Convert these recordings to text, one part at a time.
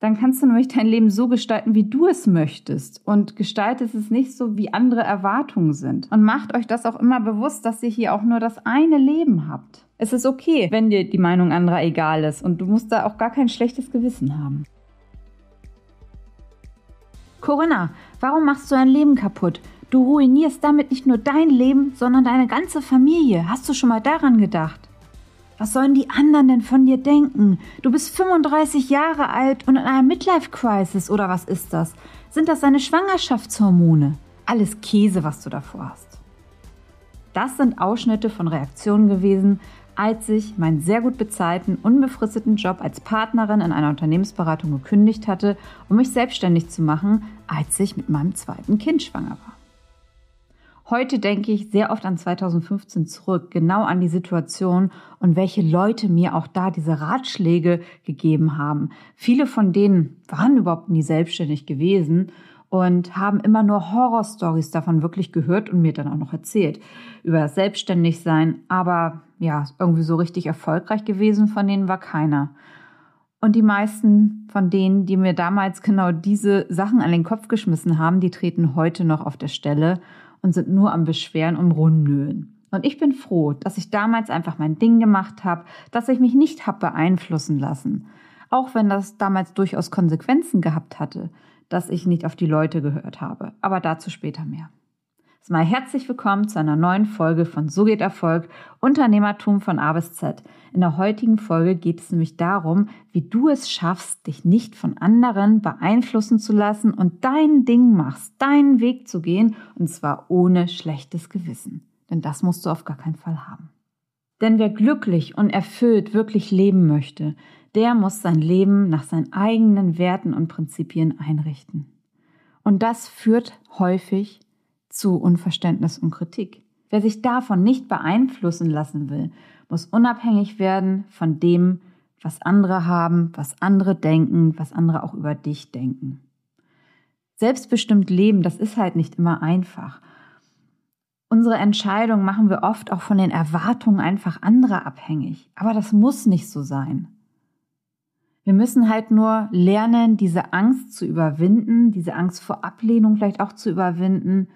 Dann kannst du nämlich dein Leben so gestalten, wie du es möchtest und gestaltest es nicht so, wie andere Erwartungen sind. Und macht euch das auch immer bewusst, dass ihr hier auch nur das eine Leben habt. Es ist okay, wenn dir die Meinung anderer egal ist und du musst da auch gar kein schlechtes Gewissen haben. Corinna, warum machst du dein Leben kaputt? Du ruinierst damit nicht nur dein Leben, sondern deine ganze Familie. Hast du schon mal daran gedacht? Was sollen die anderen denn von dir denken? Du bist 35 Jahre alt und in einer Midlife-Crisis oder was ist das? Sind das deine Schwangerschaftshormone? Alles Käse, was du davor hast. Das sind Ausschnitte von Reaktionen gewesen, als ich meinen sehr gut bezahlten, unbefristeten Job als Partnerin in einer Unternehmensberatung gekündigt hatte, um mich selbstständig zu machen, als ich mit meinem zweiten Kind schwanger war. Heute denke ich sehr oft an 2015 zurück, genau an die Situation und welche Leute mir auch da diese Ratschläge gegeben haben. Viele von denen waren überhaupt nie selbstständig gewesen und haben immer nur Horrorstories davon wirklich gehört und mir dann auch noch erzählt über das Selbstständigsein. Aber ja, irgendwie so richtig erfolgreich gewesen von denen war keiner. Und die meisten von denen, die mir damals genau diese Sachen an den Kopf geschmissen haben, die treten heute noch auf der Stelle und sind nur am Beschweren und Rumnölen. Und ich bin froh, dass ich damals einfach mein Ding gemacht habe, dass ich mich nicht habe beeinflussen lassen. Auch wenn das damals durchaus Konsequenzen gehabt hatte, dass ich nicht auf die Leute gehört habe. Aber dazu später mehr. Mal herzlich willkommen zu einer neuen Folge von So geht Erfolg, Unternehmertum von A bis Z. In der heutigen Folge geht es nämlich darum, wie du es schaffst, dich nicht von anderen beeinflussen zu lassen und dein Ding machst, deinen Weg zu gehen und zwar ohne schlechtes Gewissen. Denn das musst du auf gar keinen Fall haben. Denn wer glücklich und erfüllt wirklich leben möchte, der muss sein Leben nach seinen eigenen Werten und Prinzipien einrichten. Und das führt häufig zu Unverständnis und Kritik. Wer sich davon nicht beeinflussen lassen will, muss unabhängig werden von dem, was andere haben, was andere denken, was andere auch über dich denken. Selbstbestimmt leben, das ist halt nicht immer einfach. Unsere Entscheidungen machen wir oft auch von den Erwartungen einfach anderer abhängig. Aber das muss nicht so sein. Wir müssen halt nur lernen, diese Angst zu überwinden, diese Angst vor Ablehnung vielleicht auch zu überwinden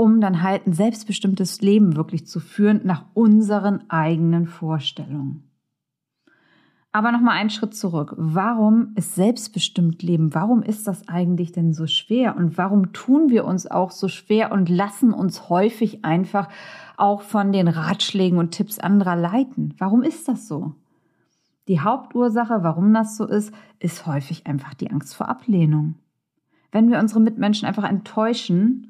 um dann halt ein selbstbestimmtes Leben wirklich zu führen nach unseren eigenen Vorstellungen. Aber nochmal einen Schritt zurück. Warum ist selbstbestimmt Leben? Warum ist das eigentlich denn so schwer? Und warum tun wir uns auch so schwer und lassen uns häufig einfach auch von den Ratschlägen und Tipps anderer leiten? Warum ist das so? Die Hauptursache, warum das so ist, ist häufig einfach die Angst vor Ablehnung. Wenn wir unsere Mitmenschen einfach enttäuschen,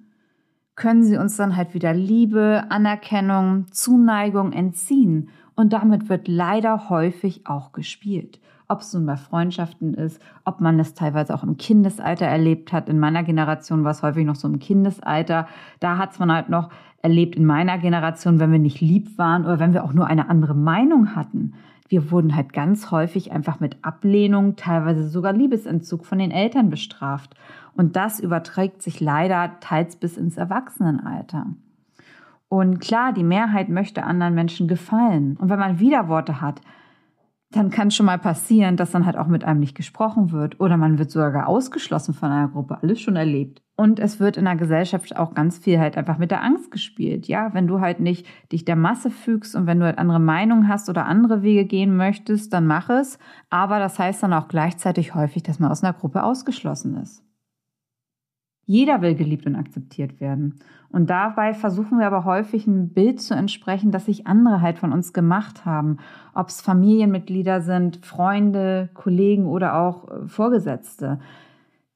können sie uns dann halt wieder Liebe, Anerkennung, Zuneigung entziehen. Und damit wird leider häufig auch gespielt. Ob es nun bei Freundschaften ist, ob man es teilweise auch im Kindesalter erlebt hat. In meiner Generation war es häufig noch so im Kindesalter. Da hat es man halt noch erlebt in meiner Generation, wenn wir nicht lieb waren oder wenn wir auch nur eine andere Meinung hatten. Wir wurden halt ganz häufig einfach mit Ablehnung, teilweise sogar Liebesentzug von den Eltern bestraft. Und das überträgt sich leider teils bis ins Erwachsenenalter. Und klar, die Mehrheit möchte anderen Menschen gefallen. Und wenn man Widerworte hat, dann kann es schon mal passieren, dass dann halt auch mit einem nicht gesprochen wird oder man wird sogar ausgeschlossen von einer Gruppe. Alles schon erlebt. Und es wird in der Gesellschaft auch ganz viel halt einfach mit der Angst gespielt. Ja, wenn du halt nicht dich der Masse fügst und wenn du halt andere Meinungen hast oder andere Wege gehen möchtest, dann mach es. Aber das heißt dann auch gleichzeitig häufig, dass man aus einer Gruppe ausgeschlossen ist. Jeder will geliebt und akzeptiert werden. Und dabei versuchen wir aber häufig ein Bild zu entsprechen, das sich andere halt von uns gemacht haben. Ob es Familienmitglieder sind, Freunde, Kollegen oder auch äh, Vorgesetzte.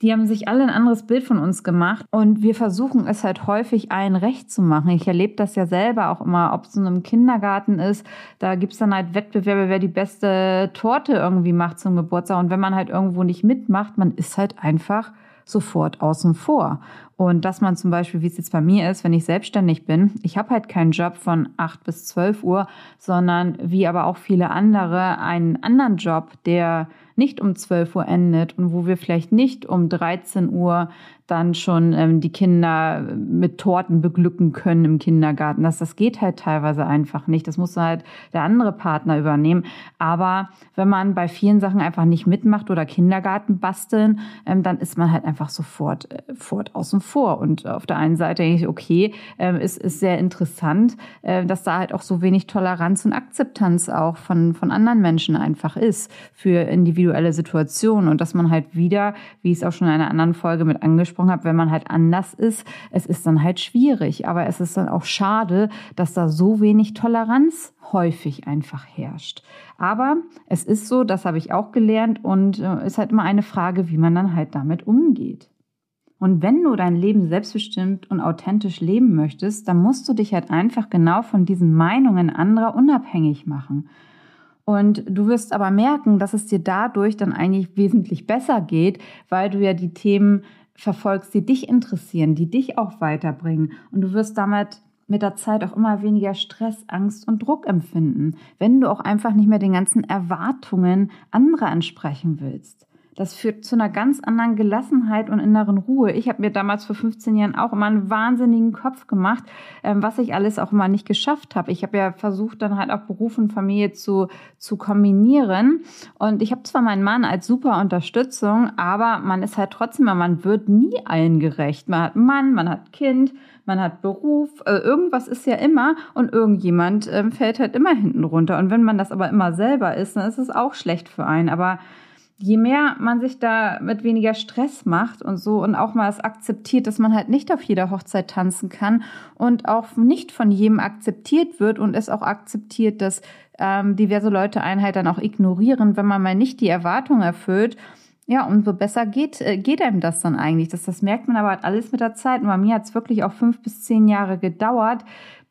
Die haben sich alle ein anderes Bild von uns gemacht und wir versuchen es halt häufig allen recht zu machen. Ich erlebe das ja selber auch immer, ob es in einem Kindergarten ist, da gibt es dann halt Wettbewerbe, wer die beste Torte irgendwie macht zum Geburtstag. Und wenn man halt irgendwo nicht mitmacht, man ist halt einfach sofort außen vor. Und dass man zum Beispiel, wie es jetzt bei mir ist, wenn ich selbstständig bin, ich habe halt keinen Job von 8 bis 12 Uhr, sondern wie aber auch viele andere einen anderen Job, der nicht um 12 Uhr endet und wo wir vielleicht nicht um 13 Uhr dann schon ähm, die Kinder mit Torten beglücken können im Kindergarten. Das, das geht halt teilweise einfach nicht. Das muss halt der andere Partner übernehmen. Aber wenn man bei vielen Sachen einfach nicht mitmacht oder Kindergarten basteln, ähm, dann ist man halt einfach sofort, äh, fort außen vor. Und auf der einen Seite denke ich, okay, äh, ist, ist sehr interessant, äh, dass da halt auch so wenig Toleranz und Akzeptanz auch von, von anderen Menschen einfach ist für individuelle Situationen und dass man halt wieder, wie ich es auch schon in einer anderen Folge mit angesprochen angesprochen habe, wenn man halt anders ist, es ist dann halt schwierig. Aber es ist dann auch schade, dass da so wenig Toleranz häufig einfach herrscht. Aber es ist so, das habe ich auch gelernt und äh, ist halt immer eine Frage, wie man dann halt damit umgeht. Und wenn du dein Leben selbstbestimmt und authentisch leben möchtest, dann musst du dich halt einfach genau von diesen Meinungen anderer unabhängig machen. Und du wirst aber merken, dass es dir dadurch dann eigentlich wesentlich besser geht, weil du ja die Themen verfolgst, die dich interessieren, die dich auch weiterbringen. Und du wirst damit mit der Zeit auch immer weniger Stress, Angst und Druck empfinden, wenn du auch einfach nicht mehr den ganzen Erwartungen anderer entsprechen willst. Das führt zu einer ganz anderen Gelassenheit und inneren Ruhe. Ich habe mir damals vor 15 Jahren auch immer einen wahnsinnigen Kopf gemacht, ähm, was ich alles auch immer nicht geschafft habe. Ich habe ja versucht, dann halt auch Beruf und Familie zu, zu kombinieren. Und ich habe zwar meinen Mann als super Unterstützung, aber man ist halt trotzdem, man wird nie allen gerecht. Man hat Mann, man hat Kind, man hat Beruf, äh, irgendwas ist ja immer und irgendjemand äh, fällt halt immer hinten runter. Und wenn man das aber immer selber ist, dann ist es auch schlecht für einen. Aber je mehr man sich da mit weniger Stress macht und so und auch mal es akzeptiert, dass man halt nicht auf jeder Hochzeit tanzen kann und auch nicht von jedem akzeptiert wird und es auch akzeptiert, dass ähm, diverse Leute einen halt dann auch ignorieren, wenn man mal nicht die Erwartung erfüllt. Ja, umso besser geht, äh, geht einem das dann eigentlich. Das, das merkt man aber halt alles mit der Zeit. Und bei mir hat es wirklich auch fünf bis zehn Jahre gedauert,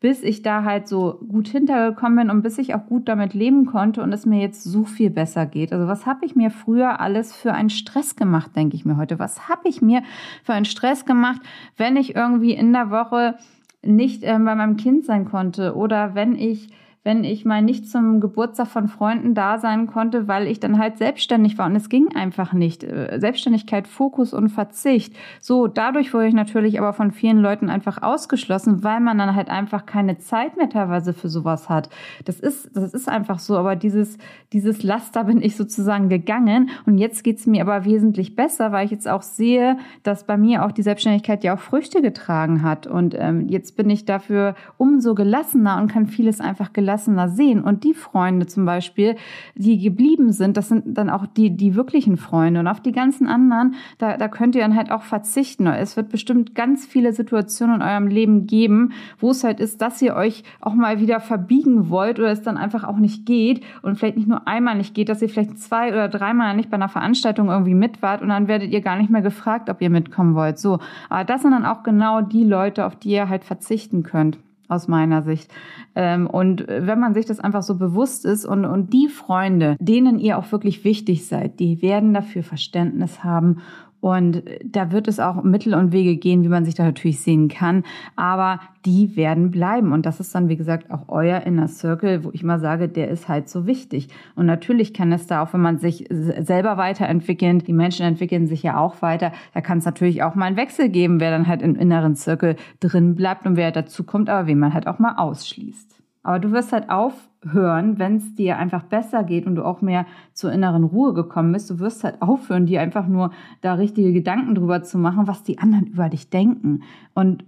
bis ich da halt so gut hintergekommen bin und bis ich auch gut damit leben konnte und es mir jetzt so viel besser geht. Also was habe ich mir früher alles für einen Stress gemacht, denke ich mir heute. Was habe ich mir für einen Stress gemacht, wenn ich irgendwie in der Woche nicht äh, bei meinem Kind sein konnte oder wenn ich wenn ich mal nicht zum Geburtstag von Freunden da sein konnte, weil ich dann halt selbstständig war und es ging einfach nicht. Äh, Selbstständigkeit, Fokus und Verzicht. So, dadurch wurde ich natürlich aber von vielen Leuten einfach ausgeschlossen, weil man dann halt einfach keine Zeit mehr teilweise für sowas hat. Das ist, das ist einfach so, aber dieses, dieses Laster bin ich sozusagen gegangen und jetzt geht's mir aber wesentlich besser, weil ich jetzt auch sehe, dass bei mir auch die Selbstständigkeit ja auch Früchte getragen hat und ähm, jetzt bin ich dafür umso gelassener und kann vieles einfach gelassen gelassener sehen. Und die Freunde zum Beispiel, die geblieben sind, das sind dann auch die, die wirklichen Freunde. Und auf die ganzen anderen, da, da könnt ihr dann halt auch verzichten. Es wird bestimmt ganz viele Situationen in eurem Leben geben, wo es halt ist, dass ihr euch auch mal wieder verbiegen wollt oder es dann einfach auch nicht geht und vielleicht nicht nur einmal nicht geht, dass ihr vielleicht zwei oder dreimal nicht bei einer Veranstaltung irgendwie mit wart und dann werdet ihr gar nicht mehr gefragt, ob ihr mitkommen wollt. So. Aber das sind dann auch genau die Leute, auf die ihr halt verzichten könnt aus meiner Sicht. Ähm, und wenn man sich das einfach so bewusst ist und, und die Freunde, denen ihr auch wirklich wichtig seid, die werden dafür Verständnis haben und da wird es auch Mittel und Wege gehen, wie man sich da natürlich sehen kann. Aber die werden bleiben. Und das ist dann, wie gesagt, auch euer Inner Circle, wo ich mal sage, der ist halt so wichtig. Und natürlich kann es da auch, wenn man sich selber weiterentwickelt, die Menschen entwickeln sich ja auch weiter, da kann es natürlich auch mal einen Wechsel geben, wer dann halt im inneren Circle drin bleibt und wer dazu kommt, aber wen man halt auch mal ausschließt. Aber du wirst halt aufhören, wenn es dir einfach besser geht und du auch mehr zur inneren Ruhe gekommen bist. Du wirst halt aufhören, dir einfach nur da richtige Gedanken drüber zu machen, was die anderen über dich denken. Und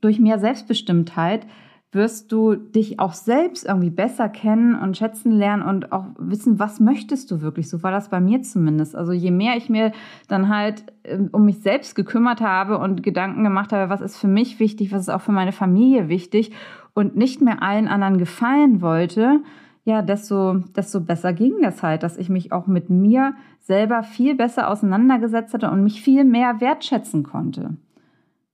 durch mehr Selbstbestimmtheit wirst du dich auch selbst irgendwie besser kennen und schätzen lernen und auch wissen, was möchtest du wirklich. So war das bei mir zumindest. Also je mehr ich mir dann halt ähm, um mich selbst gekümmert habe und Gedanken gemacht habe, was ist für mich wichtig, was ist auch für meine Familie wichtig und nicht mehr allen anderen gefallen wollte, ja, desto, desto besser ging das halt, dass ich mich auch mit mir selber viel besser auseinandergesetzt hatte und mich viel mehr wertschätzen konnte.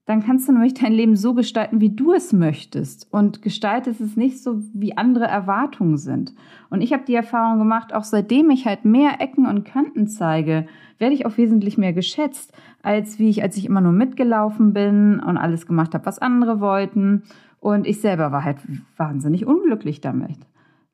Dann kannst du nämlich dein Leben so gestalten, wie du es möchtest und gestaltest es nicht so, wie andere Erwartungen sind. Und ich habe die Erfahrung gemacht, auch seitdem ich halt mehr Ecken und Kanten zeige, werde ich auch wesentlich mehr geschätzt, als wie ich, als ich immer nur mitgelaufen bin und alles gemacht habe, was andere wollten und ich selber war halt wahnsinnig unglücklich damit.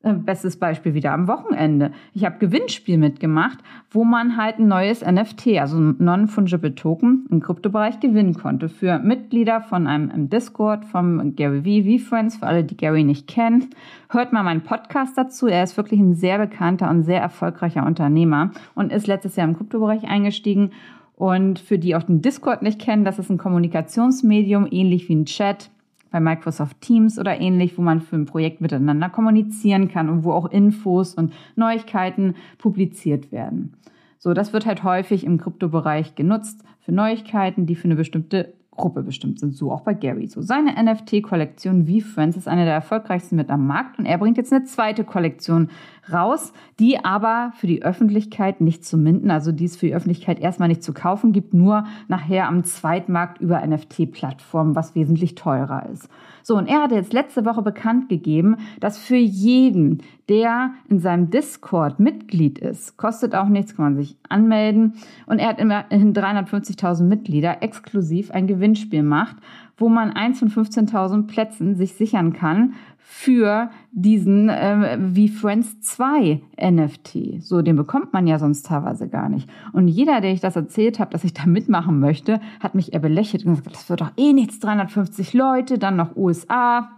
Äh, bestes Beispiel wieder am Wochenende. Ich habe Gewinnspiel mitgemacht, wo man halt ein neues NFT, also Non-Fungible Token im Kryptobereich gewinnen konnte für Mitglieder von einem Discord vom Gary V, V-Friends, für alle, die Gary nicht kennen. Hört mal meinen Podcast dazu. Er ist wirklich ein sehr bekannter und sehr erfolgreicher Unternehmer und ist letztes Jahr im Kryptobereich eingestiegen. Und für die auch den Discord nicht kennen, das ist ein Kommunikationsmedium, ähnlich wie ein Chat bei Microsoft Teams oder ähnlich, wo man für ein Projekt miteinander kommunizieren kann und wo auch Infos und Neuigkeiten publiziert werden. So, das wird halt häufig im Kryptobereich genutzt für Neuigkeiten, die für eine bestimmte Gruppe bestimmt sind. So auch bei Gary. So seine NFT-Kollektion V-Friends ist eine der erfolgreichsten mit am Markt und er bringt jetzt eine zweite Kollektion raus, die aber für die Öffentlichkeit nicht zu minden, also die es für die Öffentlichkeit erstmal nicht zu kaufen gibt, nur nachher am Zweitmarkt über NFT-Plattformen, was wesentlich teurer ist. So, und er hatte jetzt letzte Woche bekannt gegeben, dass für jeden, der in seinem Discord Mitglied ist, kostet auch nichts, kann man sich anmelden. Und er hat immerhin 350.000 Mitglieder, exklusiv ein Gewinnspiel macht, wo man eins von 15.000 Plätzen sich sichern kann für diesen äh, wie Friends 2 NFT. So, den bekommt man ja sonst teilweise gar nicht. Und jeder, der ich das erzählt habe, dass ich da mitmachen möchte, hat mich eher belächelt und gesagt, das wird doch eh nichts, 350 Leute, dann noch USA.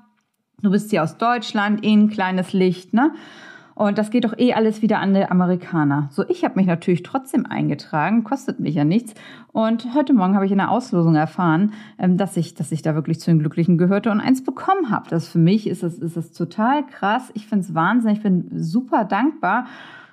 Du bist hier aus Deutschland, eh ein kleines Licht, ne? Und das geht doch eh alles wieder an die Amerikaner. So, ich habe mich natürlich trotzdem eingetragen, kostet mich ja nichts. Und heute Morgen habe ich in der Auslosung erfahren, ähm, dass ich, dass ich da wirklich zu den Glücklichen gehörte und eins bekommen habe. Das für mich ist das, ist das total krass. Ich finde es Wahnsinn. Ich bin super dankbar.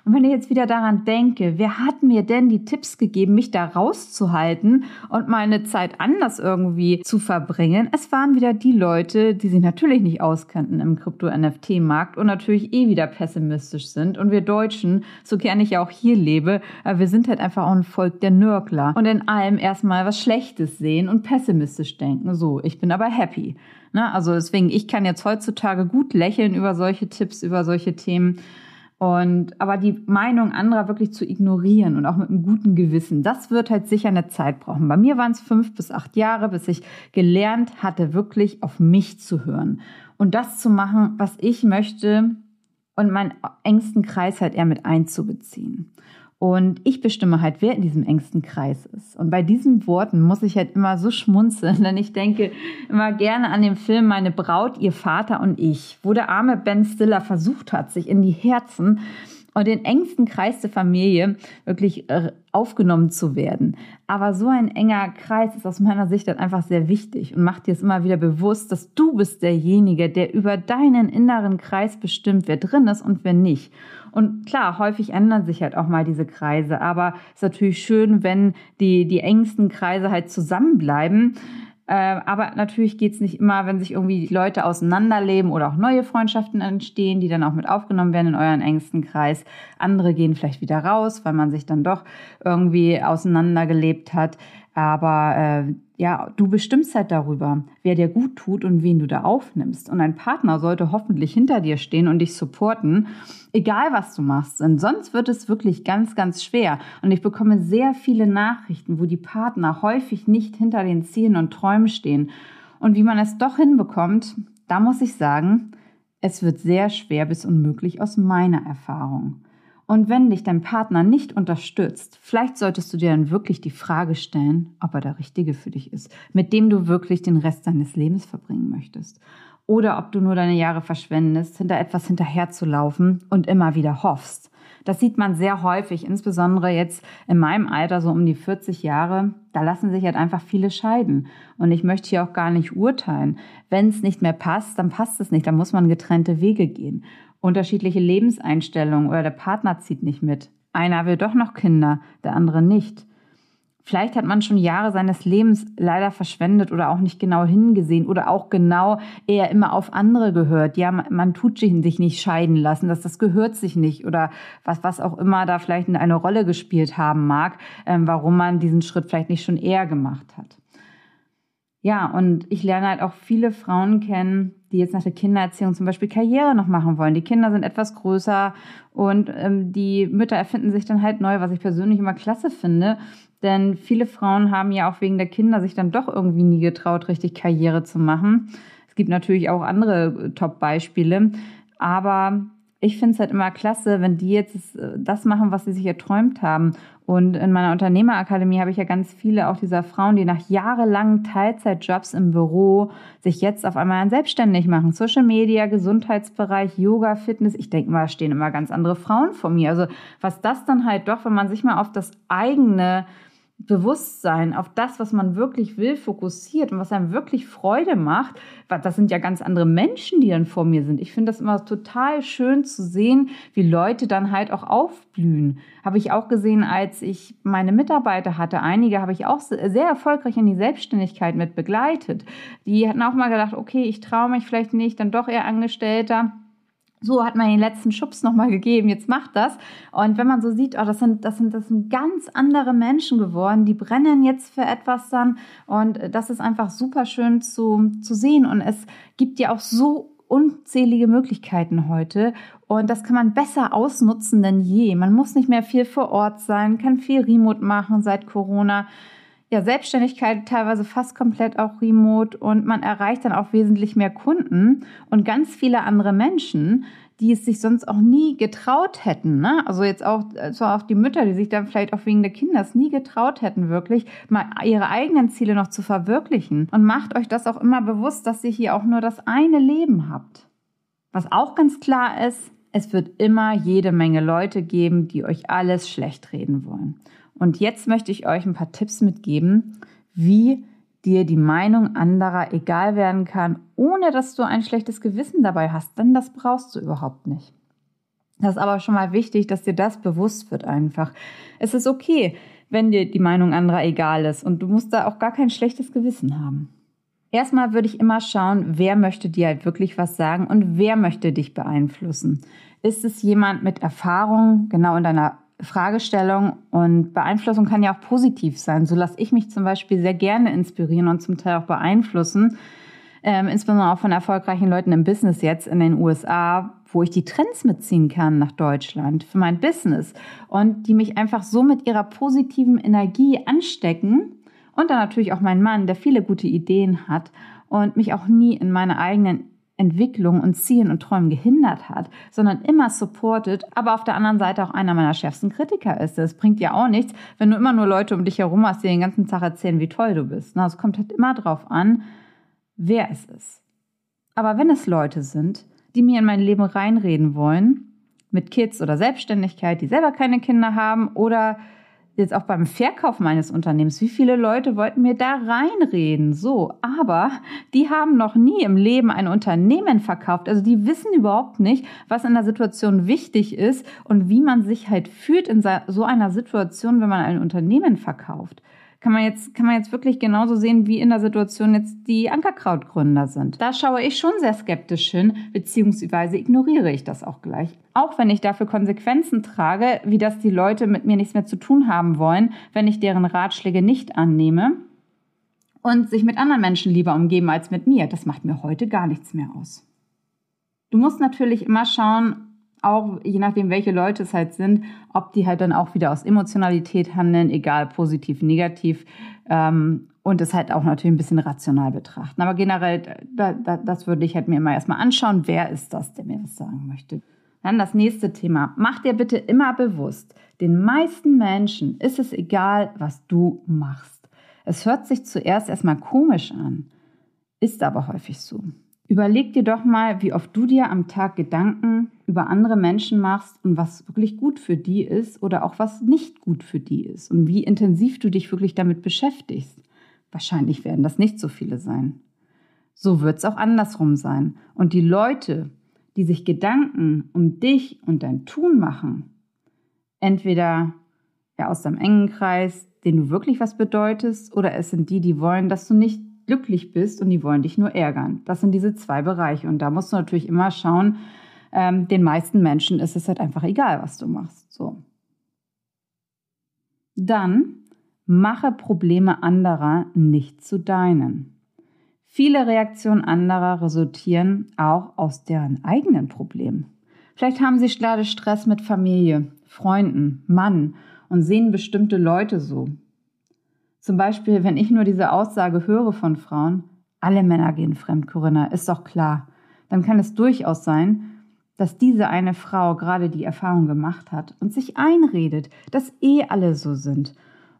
Und wenn ich jetzt wieder daran denke, wer hat mir denn die Tipps gegeben, mich da rauszuhalten und meine Zeit anders irgendwie zu verbringen? Es waren wieder die Leute, die sich natürlich nicht auskannten im Krypto-NFT-Markt und natürlich eh wieder pessimistisch sind. Und wir Deutschen, so gern ich ja auch hier lebe, äh, wir sind halt einfach auch ein Volk der Nörgler und in allem erstmal was Schlechtes sehen und pessimistisch denken. So, ich bin aber happy. Ne? Also deswegen, ich kann jetzt heutzutage gut lächeln über solche Tipps, über solche Themen. Und aber die Meinung anderer wirklich zu ignorieren und auch mit einem guten Gewissen, das wird halt sicher eine Zeit brauchen. Bei mir waren es fünf bis acht Jahre, bis ich gelernt hatte, wirklich auf mich zu hören und das zu machen, was ich möchte und meinen engsten Kreis halt eher mit einzubeziehen. Und ich bestimme halt, wer in diesem engsten Kreis ist. Und bei diesen Worten muss ich halt immer so schmunzeln, denn ich denke immer gerne an den Film Meine Braut, ihr Vater und ich, wo der arme Ben Stiller versucht hat, sich in die Herzen und den engsten Kreis der Familie wirklich äh, aufgenommen zu werden. Aber so ein enger Kreis ist aus meiner Sicht dann einfach sehr wichtig und macht dir es immer wieder bewusst, dass du bist derjenige, der über deinen inneren Kreis bestimmt, wer drin ist und wer nicht. Und klar, häufig ändern sich halt auch mal diese Kreise, aber es ist natürlich schön, wenn die, die engsten Kreise halt zusammenbleiben. Äh, aber natürlich geht's nicht immer, wenn sich irgendwie Leute auseinanderleben oder auch neue Freundschaften entstehen, die dann auch mit aufgenommen werden in euren engsten Kreis. Andere gehen vielleicht wieder raus, weil man sich dann doch irgendwie auseinandergelebt hat. Aber äh, ja, du bestimmst halt darüber, wer dir gut tut und wen du da aufnimmst. Und ein Partner sollte hoffentlich hinter dir stehen und dich supporten, egal was du machst. Denn sonst wird es wirklich ganz, ganz schwer. Und ich bekomme sehr viele Nachrichten, wo die Partner häufig nicht hinter den Zielen und Träumen stehen. Und wie man es doch hinbekommt, da muss ich sagen, es wird sehr schwer bis unmöglich aus meiner Erfahrung. Und wenn dich dein Partner nicht unterstützt, vielleicht solltest du dir dann wirklich die Frage stellen, ob er der Richtige für dich ist, mit dem du wirklich den Rest deines Lebens verbringen möchtest. Oder ob du nur deine Jahre verschwendest, hinter etwas hinterherzulaufen und immer wieder hoffst. Das sieht man sehr häufig, insbesondere jetzt in meinem Alter, so um die 40 Jahre. Da lassen sich halt einfach viele scheiden. Und ich möchte hier auch gar nicht urteilen. Wenn es nicht mehr passt, dann passt es nicht. Dann muss man getrennte Wege gehen unterschiedliche Lebenseinstellungen oder der Partner zieht nicht mit. Einer will doch noch Kinder, der andere nicht. Vielleicht hat man schon Jahre seines Lebens leider verschwendet oder auch nicht genau hingesehen oder auch genau eher immer auf andere gehört. Ja, man tut sich nicht scheiden lassen, dass das gehört sich nicht oder was, was auch immer da vielleicht eine Rolle gespielt haben mag, ähm, warum man diesen Schritt vielleicht nicht schon eher gemacht hat. Ja, und ich lerne halt auch viele Frauen kennen, die jetzt nach der Kindererziehung zum Beispiel Karriere noch machen wollen. Die Kinder sind etwas größer und ähm, die Mütter erfinden sich dann halt neu, was ich persönlich immer klasse finde. Denn viele Frauen haben ja auch wegen der Kinder sich dann doch irgendwie nie getraut, richtig Karriere zu machen. Es gibt natürlich auch andere äh, Top-Beispiele. Aber ich finde es halt immer klasse, wenn die jetzt äh, das machen, was sie sich erträumt haben. Und in meiner Unternehmerakademie habe ich ja ganz viele auch dieser Frauen, die nach jahrelangen Teilzeitjobs im Büro sich jetzt auf einmal selbstständig machen. Social Media, Gesundheitsbereich, Yoga, Fitness. Ich denke mal, da stehen immer ganz andere Frauen vor mir. Also was das dann halt doch, wenn man sich mal auf das eigene Bewusstsein auf das, was man wirklich will, fokussiert und was einem wirklich Freude macht, das sind ja ganz andere Menschen, die dann vor mir sind. Ich finde das immer total schön zu sehen, wie Leute dann halt auch aufblühen. Habe ich auch gesehen, als ich meine Mitarbeiter hatte. Einige habe ich auch sehr erfolgreich in die Selbstständigkeit mit begleitet. Die hatten auch mal gedacht, okay, ich traue mich vielleicht nicht, dann doch eher Angestellter so hat man den letzten Schubs nochmal gegeben, jetzt macht das. Und wenn man so sieht, oh, das sind, das sind, das sind ganz andere Menschen geworden, die brennen jetzt für etwas dann. Und das ist einfach super schön zu, zu sehen. Und es gibt ja auch so unzählige Möglichkeiten heute. Und das kann man besser ausnutzen denn je. Man muss nicht mehr viel vor Ort sein, kann viel Remote machen seit Corona ja, Selbstständigkeit teilweise fast komplett auch remote und man erreicht dann auch wesentlich mehr Kunden und ganz viele andere Menschen, die es sich sonst auch nie getraut hätten. Ne? Also jetzt auch, also auch die Mütter, die sich dann vielleicht auch wegen der Kinder nie getraut hätten, wirklich mal ihre eigenen Ziele noch zu verwirklichen. Und macht euch das auch immer bewusst, dass ihr hier auch nur das eine Leben habt. Was auch ganz klar ist, es wird immer jede Menge Leute geben, die euch alles schlecht reden wollen. Und jetzt möchte ich euch ein paar Tipps mitgeben, wie dir die Meinung anderer egal werden kann, ohne dass du ein schlechtes Gewissen dabei hast, denn das brauchst du überhaupt nicht. Das ist aber schon mal wichtig, dass dir das bewusst wird einfach. Es ist okay, wenn dir die Meinung anderer egal ist und du musst da auch gar kein schlechtes Gewissen haben. Erstmal würde ich immer schauen, wer möchte dir halt wirklich was sagen und wer möchte dich beeinflussen. Ist es jemand mit Erfahrung genau in deiner Fragestellung und Beeinflussung kann ja auch positiv sein. So lasse ich mich zum Beispiel sehr gerne inspirieren und zum Teil auch beeinflussen, ähm, insbesondere auch von erfolgreichen Leuten im Business jetzt in den USA, wo ich die Trends mitziehen kann nach Deutschland für mein Business und die mich einfach so mit ihrer positiven Energie anstecken und dann natürlich auch mein Mann, der viele gute Ideen hat und mich auch nie in meine eigenen Entwicklung und Zielen und Träumen gehindert hat, sondern immer supportet, aber auf der anderen Seite auch einer meiner schärfsten Kritiker ist. Es bringt ja auch nichts, wenn du immer nur Leute um dich herum hast, die den ganzen Tag erzählen, wie toll du bist. Es kommt halt immer drauf an, wer es ist. Aber wenn es Leute sind, die mir in mein Leben reinreden wollen, mit Kids oder Selbstständigkeit, die selber keine Kinder haben oder jetzt auch beim Verkauf meines Unternehmens, wie viele Leute wollten mir da reinreden? So, aber die haben noch nie im Leben ein Unternehmen verkauft. Also die wissen überhaupt nicht, was in der Situation wichtig ist und wie man sich halt fühlt in so einer Situation, wenn man ein Unternehmen verkauft kann man jetzt, kann man jetzt wirklich genauso sehen, wie in der Situation jetzt die Ankerkrautgründer sind. Da schaue ich schon sehr skeptisch hin, beziehungsweise ignoriere ich das auch gleich. Auch wenn ich dafür Konsequenzen trage, wie dass die Leute mit mir nichts mehr zu tun haben wollen, wenn ich deren Ratschläge nicht annehme und sich mit anderen Menschen lieber umgeben als mit mir. Das macht mir heute gar nichts mehr aus. Du musst natürlich immer schauen, auch je nachdem, welche Leute es halt sind, ob die halt dann auch wieder aus Emotionalität handeln, egal positiv, negativ. Ähm, und es halt auch natürlich ein bisschen rational betrachten. Aber generell, da, da, das würde ich halt mir immer erstmal anschauen, wer ist das, der mir das sagen möchte. Dann das nächste Thema. Mach dir bitte immer bewusst, den meisten Menschen ist es egal, was du machst. Es hört sich zuerst erstmal komisch an, ist aber häufig so. Überleg dir doch mal, wie oft du dir am Tag Gedanken über andere Menschen machst und was wirklich gut für die ist oder auch was nicht gut für die ist und wie intensiv du dich wirklich damit beschäftigst. Wahrscheinlich werden das nicht so viele sein. So wird es auch andersrum sein. Und die Leute, die sich Gedanken um dich und dein Tun machen, entweder ja, aus deinem engen Kreis, den du wirklich was bedeutest, oder es sind die, die wollen, dass du nicht glücklich bist und die wollen dich nur ärgern. Das sind diese zwei Bereiche. Und da musst du natürlich immer schauen, ähm, den meisten Menschen ist es halt einfach egal, was du machst. So. Dann mache Probleme anderer nicht zu deinen. Viele Reaktionen anderer resultieren auch aus deren eigenen Problemen. Vielleicht haben sie gerade Stress mit Familie, Freunden, Mann und sehen bestimmte Leute so. Zum Beispiel, wenn ich nur diese Aussage höre von Frauen, alle Männer gehen fremd, Corinna, ist doch klar, dann kann es durchaus sein, dass diese eine Frau gerade die Erfahrung gemacht hat und sich einredet, dass eh alle so sind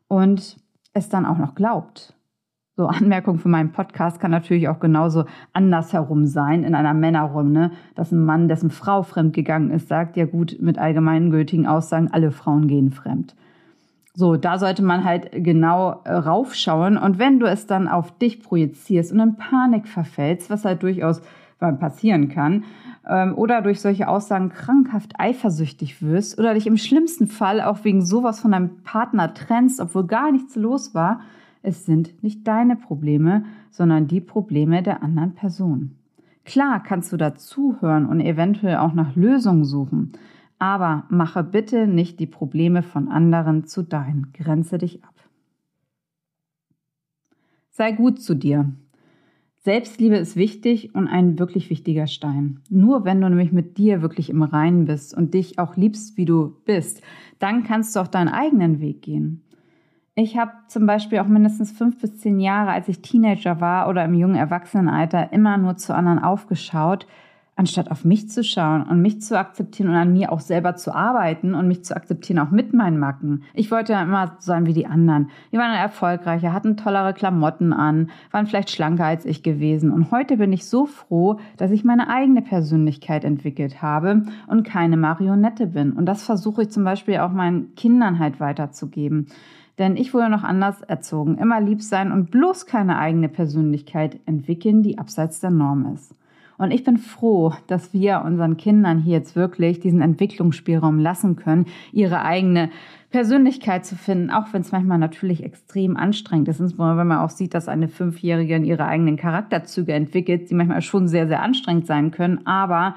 und es dann auch noch glaubt. So, Anmerkung für meinen Podcast kann natürlich auch genauso andersherum sein, in einer Männerrunde, dass ein Mann, dessen Frau fremdgegangen ist, sagt, ja gut, mit allgemeingültigen Aussagen, alle Frauen gehen fremd. So, da sollte man halt genau äh, raufschauen. Und wenn du es dann auf dich projizierst und in Panik verfällst, was halt durchaus passieren kann, ähm, oder durch solche Aussagen krankhaft eifersüchtig wirst oder dich im schlimmsten Fall auch wegen sowas von deinem Partner trennst, obwohl gar nichts los war, es sind nicht deine Probleme, sondern die Probleme der anderen Person. Klar kannst du dazuhören und eventuell auch nach Lösungen suchen, aber mache bitte nicht die Probleme von anderen zu deinen. Grenze dich ab. Sei gut zu dir. Selbstliebe ist wichtig und ein wirklich wichtiger Stein. Nur wenn du nämlich mit dir wirklich im Reinen bist und dich auch liebst, wie du bist, dann kannst du auch deinen eigenen Weg gehen. Ich habe zum Beispiel auch mindestens fünf bis zehn Jahre, als ich Teenager war oder im jungen Erwachsenenalter, immer nur zu anderen aufgeschaut, anstatt auf mich zu schauen und mich zu akzeptieren und an mir auch selber zu arbeiten und mich zu akzeptieren, auch mit meinen Macken. Ich wollte ja immer sein wie die anderen. Die waren erfolgreicher, hatten tollere Klamotten an, waren vielleicht schlanker als ich gewesen. Und heute bin ich so froh, dass ich meine eigene Persönlichkeit entwickelt habe und keine Marionette bin. Und das versuche ich zum Beispiel auch meinen Kindern halt weiterzugeben. Denn ich wurde noch anders erzogen. Immer lieb sein und bloß keine eigene Persönlichkeit entwickeln, die abseits der Norm ist. Und ich bin froh, dass wir unseren Kindern hier jetzt wirklich diesen Entwicklungsspielraum lassen können, ihre eigene Persönlichkeit zu finden, auch wenn es manchmal natürlich extrem anstrengend ist, insbesondere wenn man auch sieht, dass eine Fünfjährige ihre eigenen Charakterzüge entwickelt, die manchmal schon sehr, sehr anstrengend sein können, aber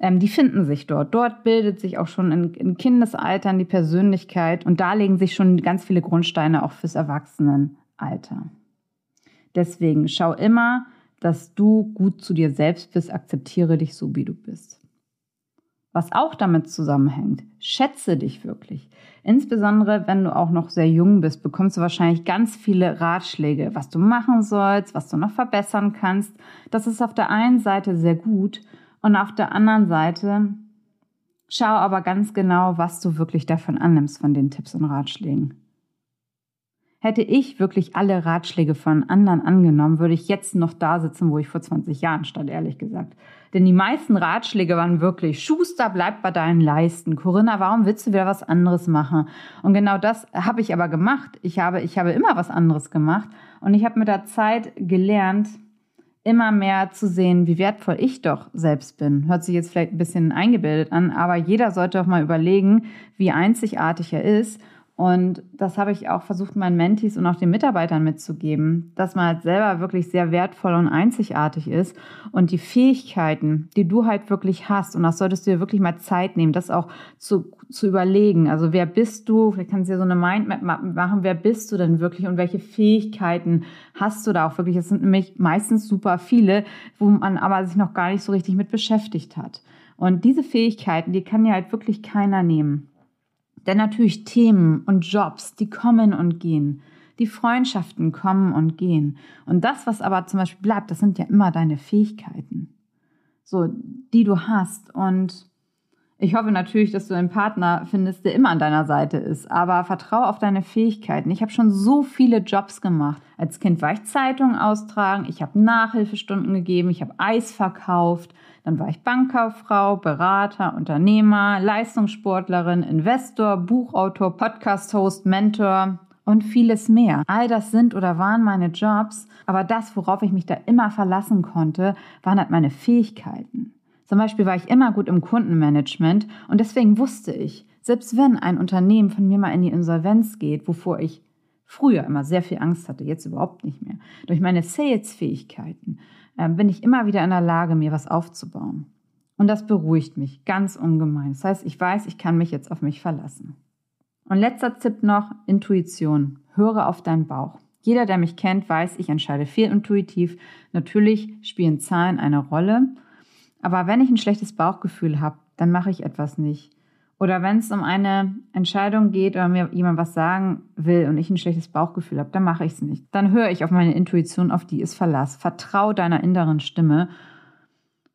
ähm, die finden sich dort. Dort bildet sich auch schon in, in Kindesaltern die Persönlichkeit und da legen sich schon ganz viele Grundsteine auch fürs Erwachsenenalter. Deswegen schau immer, dass du gut zu dir selbst bist, akzeptiere dich so, wie du bist. Was auch damit zusammenhängt, schätze dich wirklich. Insbesondere wenn du auch noch sehr jung bist, bekommst du wahrscheinlich ganz viele Ratschläge, was du machen sollst, was du noch verbessern kannst. Das ist auf der einen Seite sehr gut und auf der anderen Seite schau aber ganz genau, was du wirklich davon annimmst von den Tipps und Ratschlägen. Hätte ich wirklich alle Ratschläge von anderen angenommen, würde ich jetzt noch da sitzen, wo ich vor 20 Jahren stand, ehrlich gesagt. Denn die meisten Ratschläge waren wirklich, Schuster, bleib bei deinen Leisten. Corinna, warum willst du wieder was anderes machen? Und genau das habe ich aber gemacht. Ich habe, ich habe immer was anderes gemacht. Und ich habe mit der Zeit gelernt, immer mehr zu sehen, wie wertvoll ich doch selbst bin. Hört sich jetzt vielleicht ein bisschen eingebildet an, aber jeder sollte auch mal überlegen, wie einzigartig er ist und das habe ich auch versucht, meinen Mentees und auch den Mitarbeitern mitzugeben, dass man halt selber wirklich sehr wertvoll und einzigartig ist und die Fähigkeiten, die du halt wirklich hast, und das solltest du dir wirklich mal Zeit nehmen, das auch zu, zu überlegen. Also wer bist du? Vielleicht kannst du dir so eine Mindmap machen, wer bist du denn wirklich und welche Fähigkeiten hast du da auch wirklich? Es sind nämlich meistens super viele, wo man aber sich noch gar nicht so richtig mit beschäftigt hat. Und diese Fähigkeiten, die kann dir halt wirklich keiner nehmen. Denn natürlich Themen und Jobs, die kommen und gehen. Die Freundschaften kommen und gehen. Und das, was aber zum Beispiel bleibt, das sind ja immer deine Fähigkeiten. So, die du hast. Und ich hoffe natürlich, dass du einen Partner findest, der immer an deiner Seite ist. Aber vertraue auf deine Fähigkeiten. Ich habe schon so viele Jobs gemacht. Als Kind war ich Zeitungen austragen, ich habe Nachhilfestunden gegeben, ich habe Eis verkauft, dann war ich Bankkauffrau, Berater, Unternehmer, Leistungssportlerin, Investor, Buchautor, Podcast-Host, Mentor und vieles mehr. All das sind oder waren meine Jobs, aber das, worauf ich mich da immer verlassen konnte, waren halt meine Fähigkeiten. Zum Beispiel war ich immer gut im Kundenmanagement und deswegen wusste ich, selbst wenn ein Unternehmen von mir mal in die Insolvenz geht, wovor ich früher immer sehr viel Angst hatte, jetzt überhaupt nicht mehr, durch meine Sales-Fähigkeiten ähm, bin ich immer wieder in der Lage, mir was aufzubauen. Und das beruhigt mich ganz ungemein. Das heißt, ich weiß, ich kann mich jetzt auf mich verlassen. Und letzter Tipp noch, Intuition. Höre auf deinen Bauch. Jeder, der mich kennt, weiß, ich entscheide viel intuitiv. Natürlich spielen Zahlen eine Rolle. Aber wenn ich ein schlechtes Bauchgefühl habe, dann mache ich etwas nicht. Oder wenn es um eine Entscheidung geht oder mir jemand was sagen will und ich ein schlechtes Bauchgefühl habe, dann mache ich es nicht. Dann höre ich auf meine Intuition, auf die ist Verlass. Vertrau deiner inneren Stimme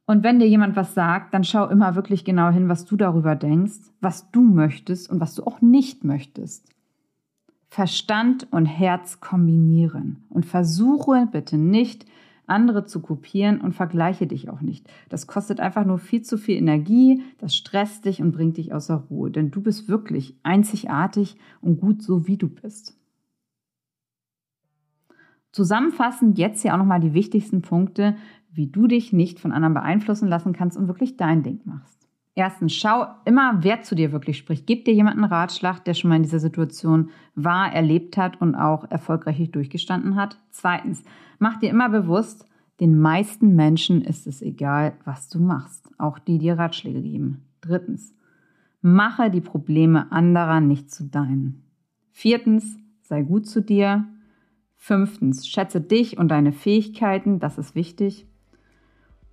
Und wenn dir jemand was sagt, dann schau immer wirklich genau hin, was du darüber denkst, was du möchtest und was du auch nicht möchtest. Verstand und Herz kombinieren und versuche bitte nicht, andere zu kopieren und vergleiche dich auch nicht. Das kostet einfach nur viel zu viel Energie, das stresst dich und bringt dich außer Ruhe, denn du bist wirklich einzigartig und gut so, wie du bist. Zusammenfassend jetzt hier auch nochmal die wichtigsten Punkte, wie du dich nicht von anderen beeinflussen lassen kannst und wirklich dein Ding machst. Erstens, schau immer, wer zu dir wirklich spricht. Gib dir jemanden Ratschlag, der schon mal in dieser Situation war, erlebt hat und auch erfolgreich durchgestanden hat. Zweitens, mach dir immer bewusst, den meisten Menschen ist es egal, was du machst, auch die dir Ratschläge geben. Drittens, mache die Probleme anderer nicht zu deinen. Viertens, sei gut zu dir. Fünftens, schätze dich und deine Fähigkeiten, das ist wichtig.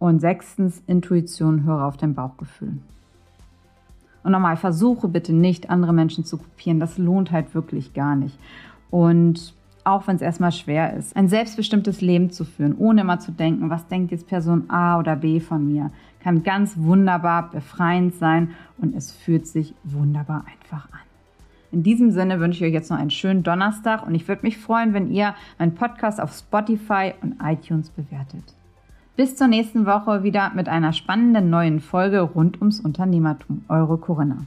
Und sechstens, Intuition, höre auf dein Bauchgefühl. Und nochmal, versuche bitte nicht, andere Menschen zu kopieren. Das lohnt halt wirklich gar nicht. Und auch wenn es erstmal schwer ist, ein selbstbestimmtes Leben zu führen, ohne immer zu denken, was denkt jetzt Person A oder B von mir, kann ganz wunderbar befreiend sein und es fühlt sich wunderbar einfach an. In diesem Sinne wünsche ich euch jetzt noch einen schönen Donnerstag und ich würde mich freuen, wenn ihr meinen Podcast auf Spotify und iTunes bewertet. Bis zur nächsten Woche wieder mit einer spannenden neuen Folge rund ums Unternehmertum. Eure Corinna.